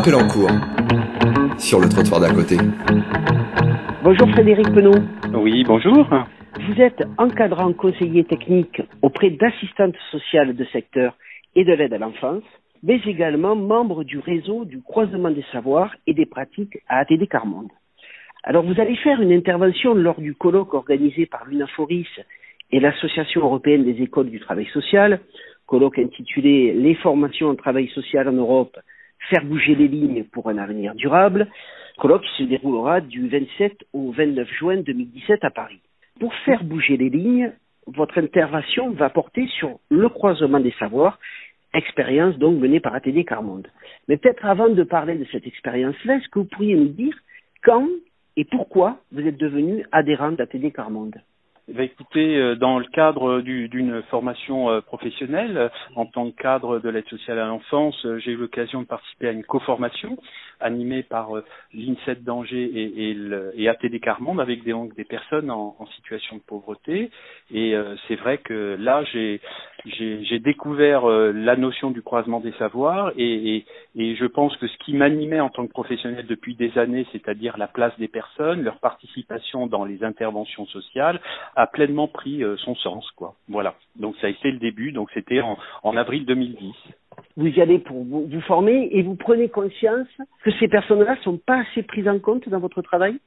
Appel en cours sur le trottoir d'à côté. Bonjour Frédéric Penaud. Oui, bonjour. Vous êtes encadrant conseiller technique auprès d'assistantes sociales de secteur et de l'aide à l'enfance, mais également membre du réseau du croisement des savoirs et des pratiques à ATD Carmonde. Alors vous allez faire une intervention lors du colloque organisé par l'UNAFORIS et l'Association européenne des écoles du travail social, colloque intitulé Les formations en travail social en Europe, faire bouger les lignes pour un avenir durable, colloque qui se déroulera du 27 au 29 juin 2017 à Paris. Pour faire bouger les lignes, votre intervention va porter sur le croisement des savoirs, expérience donc menée par ATD Carmonde. Mais peut-être avant de parler de cette expérience-là, est-ce que vous pourriez nous dire quand et pourquoi vous êtes devenu adhérent d'ATD Carmonde? Bah, écoutez, euh, dans le cadre d'une formation euh, professionnelle, en tant que cadre de l'aide sociale à l'enfance, euh, j'ai eu l'occasion de participer à une co-formation animée par l'INSET d'Angers et, et, et, ATD Carmonde avec des, des personnes en, en, situation de pauvreté. Et c'est vrai que là, j'ai j'ai découvert euh, la notion du croisement des savoirs et, et, et je pense que ce qui m'animait en tant que professionnel depuis des années, c'est-à-dire la place des personnes, leur participation dans les interventions sociales, a pleinement pris euh, son sens. Quoi. Voilà. Donc ça a été le début. Donc c'était en, en, avril 2010. Vous y allez pour vous, vous former et vous prenez conscience que ces personnes-là sont pas assez prises en compte dans votre travail?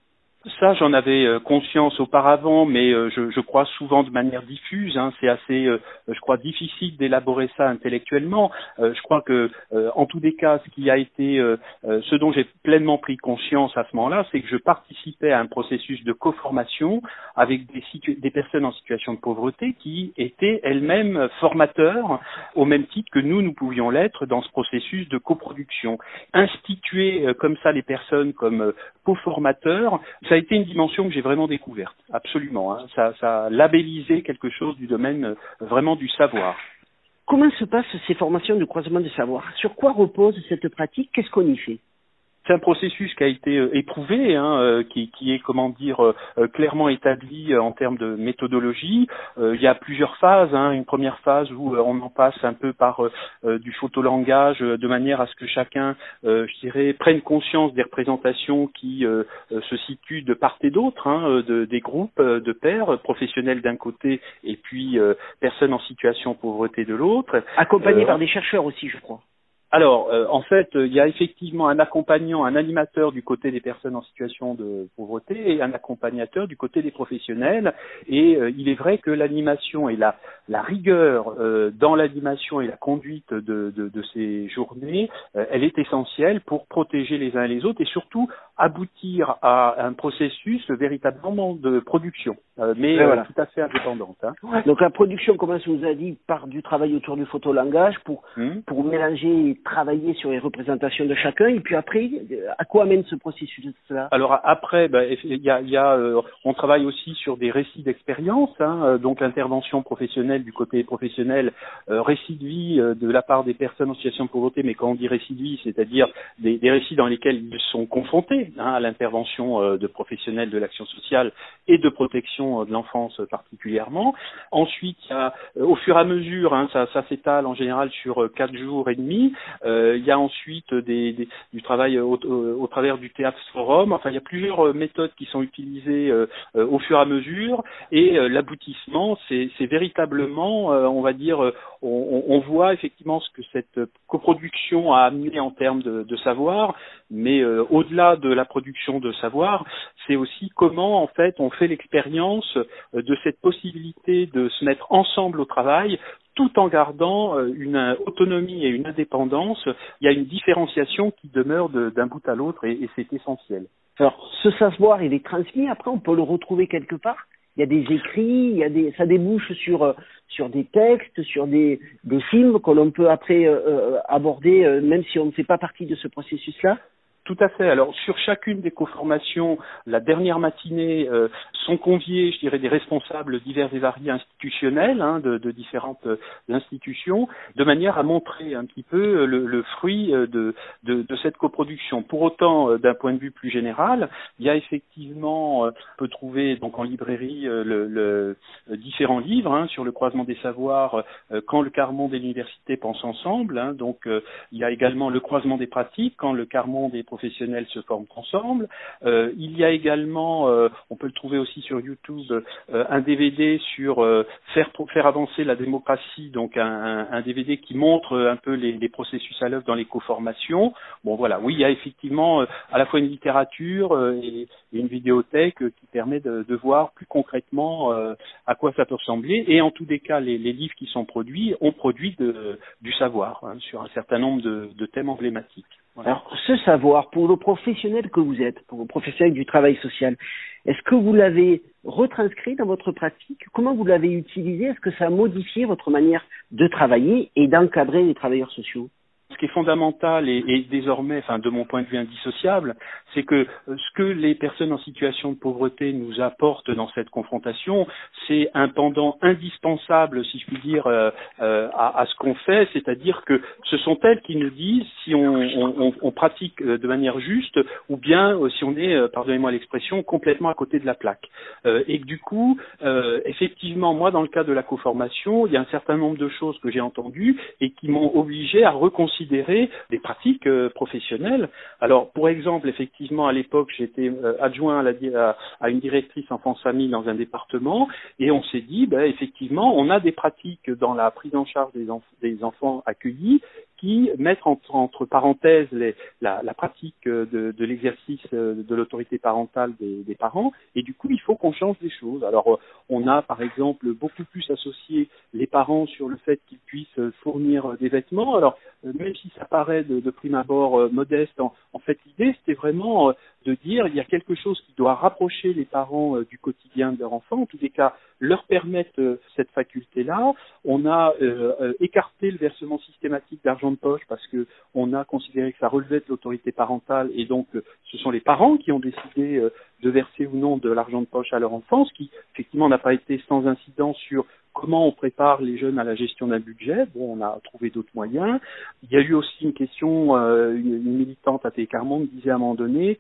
Ça, j'en avais euh, conscience auparavant, mais euh, je, je, crois souvent de manière diffuse. Hein, c'est assez, euh, je crois, difficile d'élaborer ça intellectuellement. je crois que, en tous les cas, ce qui a été, ce dont j'ai pleinement pris conscience à ce moment-là, c'est que je participais à un processus de co-formation avec des, des, personnes en situation de pauvreté qui étaient elles-mêmes formateurs, au même titre que nous, nous pouvions l'être dans ce processus de coproduction. Instituer comme ça les personnes comme co-formateurs, ça a été une dimension que j'ai vraiment découverte, absolument. Hein. Ça, ça a labellisé quelque chose du domaine euh, vraiment du savoir. Comment se passent ces formations de croisement de savoir? Sur quoi repose cette pratique? Qu'est-ce qu'on y fait? C'est un processus qui a été euh, éprouvé, hein, euh, qui, qui, est comment dire euh, clairement établi en termes de méthodologie. il y a plusieurs phases. Hein. Une première phase où on en passe un peu par du photolangage, de manière à ce que chacun, je dirais, prenne conscience des représentations qui se situent de part et d'autre, hein, de, des groupes de pairs professionnels d'un côté et puis personnes en situation de pauvreté de l'autre. Accompagnés par des chercheurs aussi, je crois. Alors, euh, en fait, il y a effectivement un accompagnant, un animateur du côté des personnes en situation de pauvreté et un accompagnateur du côté des professionnels. Et euh, il est vrai que l'animation et la, la rigueur euh, dans l'animation et la conduite de, de, de ces journées, elle est essentielle pour protéger les uns et les autres et surtout aboutir à un processus véritablement de production, mais tout à fait indépendante. Hein. Donc la production, comme je vous a dit, part du travail autour du photolangage pour, hum. pour mélanger travailler sur les représentations de chacun et puis après à quoi amène ce processus là Alors après il y a, y a euh, on travaille aussi sur des récits d'expérience hein, euh, donc l'intervention professionnelle du côté professionnel euh, récits de vie de la part des personnes en situation de pauvreté mais quand on dit récits de vie c'est-à-dire des, récits dans lesquels ils sont confrontés hein, à l'intervention de professionnels de l'action sociale et de protection de l'enfance particulièrement ensuite il y a au fur et à mesure hein, ça, s'étale en général sur quatre jours et demi euh, il y a ensuite des, du travail au, travers du théâtre forum. Enfin, il y a plusieurs euh, méthodes qui sont utilisées euh, au fur et à mesure. Et l'aboutissement, c'est véritablement, on va dire, on, on, voit effectivement ce que cette coproduction a amené en termes de, savoir, mais au-delà de la production de savoir, c'est aussi comment en fait on fait l'expérience de cette possibilité de se mettre ensemble au travail tout en gardant euh, une autonomie et une indépendance, il y a une différenciation qui demeure d'un bout à l'autre et, et c'est essentiel. Alors, ce savoir, il est transmis, après on peut le retrouver quelque part il y a des écrits, il y a des, ça débouche sur euh, sur des textes, sur des, des films que l'on peut après euh, aborder, même si on ne fait pas partie de ce processus-là. Tout à fait. Alors sur chacune des coformations, la dernière matinée euh, sont conviés, je dirais, des responsables divers et variés institutionnels hein, de, différentes euh, institutions, de manière à montrer un petit peu euh, le, fruit de, cette coproduction. Pour autant, d'un point de vue plus général, il y a effectivement, on peut trouver donc en librairie différents livres hein, sur le croisement des savoirs quand le Carmont et l'université pensent ensemble. Hein, donc il y a également le croisement des pratiques quand le Carmont des professionnels se forment ensemble. Euh, il y a également, euh, on peut le trouver aussi sur YouTube, euh, un DVD sur faire faire avancer la démocratie, donc un, DVD qui montre un peu les, processus à l'œuvre dans les coformations. Bon voilà, oui, il y a effectivement à la fois une littérature et, une vidéothèque qui permet de, voir plus concrètement à quoi ça peut ressembler. Et en tous les cas, les, livres qui sont produits ont produit du savoir hein, sur un certain nombre de thèmes emblématiques. Alors, ce savoir, pour le professionnel que vous êtes, pour le professionnel du travail social, est-ce que vous l'avez retranscrit dans votre pratique? Comment vous l'avez utilisé? Est-ce que ça a modifié votre manière de travailler et d'encadrer les travailleurs sociaux? Qui fondamental et, désormais, enfin de mon point de vue indissociable, c'est que euh, ce que les personnes en situation de pauvreté nous apportent dans cette confrontation, c'est un pendant indispensable, si je puis dire, euh, euh, à, ce qu'on fait, c'est-à-dire que ce sont elles qui nous disent si on, pratique de manière juste ou bien si on est, pardonnez-moi l'expression, complètement à côté de la plaque. et du coup, effectivement, moi, dans le cas de la coformation, il y a un certain nombre de choses que j'ai entendues et qui m'ont obligé à reconsidérer des pratiques euh, professionnelles. Alors, pour exemple, effectivement, à l'époque, j'étais euh, adjoint à, une directrice enfance-famille dans un département, et on s'est dit, ben, effectivement, on a des pratiques dans la prise en charge des enfants accueillis mettent entre, entre parenthèses les, la, pratique de, de l'exercice de l'autorité parentale des, parents, et du coup, il faut qu'on change des choses. Alors, on a, par exemple, beaucoup plus associé les parents sur le fait qu'ils puissent fournir des vêtements. Alors, même si ça paraît de, prime abord euh, modeste, en, en fait, l'idée, c'était vraiment euh, de dire il y a quelque chose qui doit rapprocher les parents euh, du quotidien de leur enfant, en tous les cas leur permettre cette faculté-là. On a écarté le versement systématique d'argent de poche parce que on a considéré que ça relevait de l'autorité parentale et donc ce sont les parents qui ont décidé de verser ou non de l'argent de poche à leur enfant, ce qui effectivement n'a pas été sans incidence sur comment on prépare les jeunes à la gestion d'un budget. Bon, on a trouvé d'autres moyens. Il y a eu aussi une question, euh, une, militante à Télécarmont disait à un moment donné,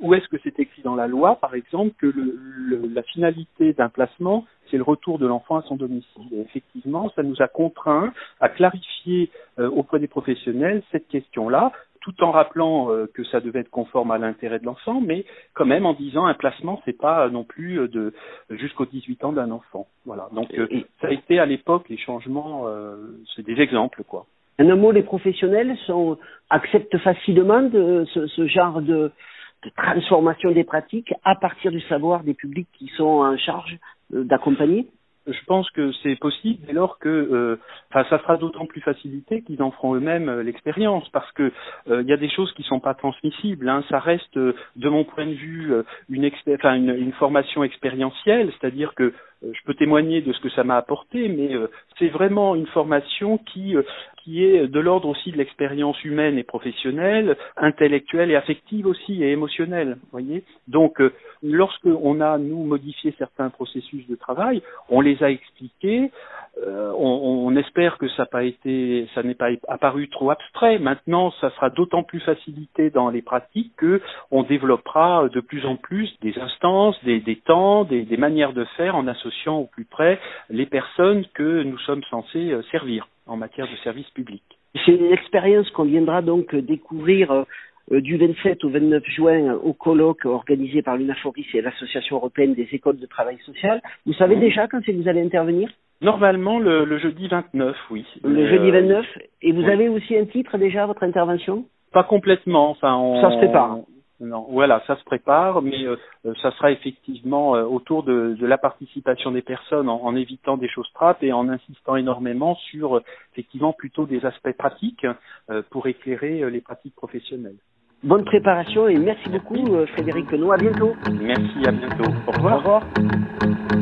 où est-ce que c'est écrit dans la loi, par exemple, que le, la finalité d'un placement, c'est le retour de l'enfant à son domicile. Et effectivement, ça nous a contraints à clarifier euh, auprès des professionnels cette question-là tout en rappelant euh, que ça devait être conforme à l'intérêt de l'enfant, mais quand même en disant un placement, c'est pas non plus euh, de jusqu'aux 18 ans d'un enfant. Voilà. Donc euh, ça a été à l'époque les changements, c'est des exemples quoi. Un mot, les professionnels sont acceptent facilement de, ce, ce genre de, de transformation des pratiques à partir du savoir des publics qui sont en charge d'accompagner? Je pense que c'est possible dès lors que euh, enfin, ça sera d'autant plus facilité qu'ils en feront eux-mêmes euh, l'expérience parce que euh, il y a des choses qui sont pas transmissibles hein. ça reste de mon point de vue une, enfin, une, une formation expérientielle c'est-à-dire que je peux témoigner de ce que ça m'a apporté mais c'est vraiment une formation qui qui est de l'ordre aussi de l'expérience humaine et professionnelle, intellectuelle et affective aussi et émotionnelle. Voyez. Donc, euh, lorsque on a nous modifié certains processus de travail, on les a expliqués. Euh, on, espère que ça n'est pas apparu trop abstrait. Maintenant, ça sera d'autant plus facilité dans les pratiques que on développera de plus en plus des instances, des, des temps, des, des manières de faire en associant au plus près les personnes que nous sommes censés euh, servir en matière de service public. C'est une expérience qu'on viendra donc découvrir euh, du 27 au 29 juin au colloque organisé par l'UNAFORIS et l'Association européenne des écoles de travail social. Vous savez déjà quand c'est que vous allez intervenir? Normalement le, le, jeudi 29, oui. Le jeudi 29 Et vous avez aussi un titre déjà à votre intervention? Pas complètement. Enfin, on, Ça se prépare. Non, voilà, ça se prépare, mais euh, euh, ça sera effectivement euh, autour de, de, la participation des personnes en, en, évitant des choses trappes et en insistant énormément sur effectivement plutôt des aspects pratiques pour éclairer les pratiques professionnelles. Bonne préparation et merci beaucoup Frédéric Penaud. À bientôt. Merci, à bientôt. Au revoir. Au revoir.